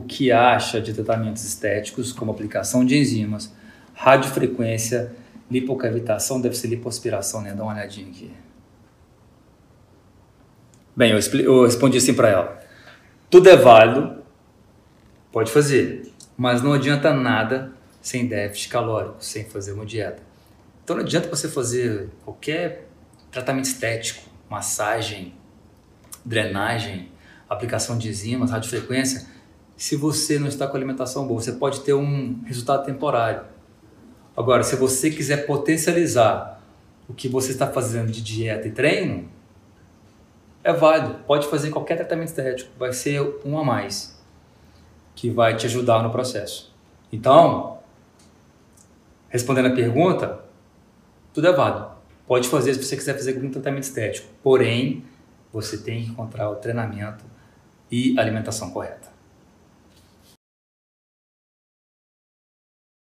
o que acha de tratamentos estéticos como aplicação de enzimas, radiofrequência, lipocavitação, deve ser lipoaspiração, né? Dá uma olhadinha aqui. Bem, eu, eu respondi assim para ela. Tudo é válido, pode fazer, mas não adianta nada sem déficit calórico, sem fazer uma dieta. Então não adianta você fazer qualquer tratamento estético, massagem, drenagem, aplicação de enzimas, radiofrequência, se você não está com alimentação boa. Você pode ter um resultado temporário. Agora, se você quiser potencializar o que você está fazendo de dieta e treino, é válido. Pode fazer qualquer tratamento estético, vai ser um a mais que vai te ajudar no processo. Então, respondendo a pergunta, tudo é válido. Pode fazer se você quiser fazer algum tratamento estético. Porém, você tem que encontrar o treinamento e alimentação correta.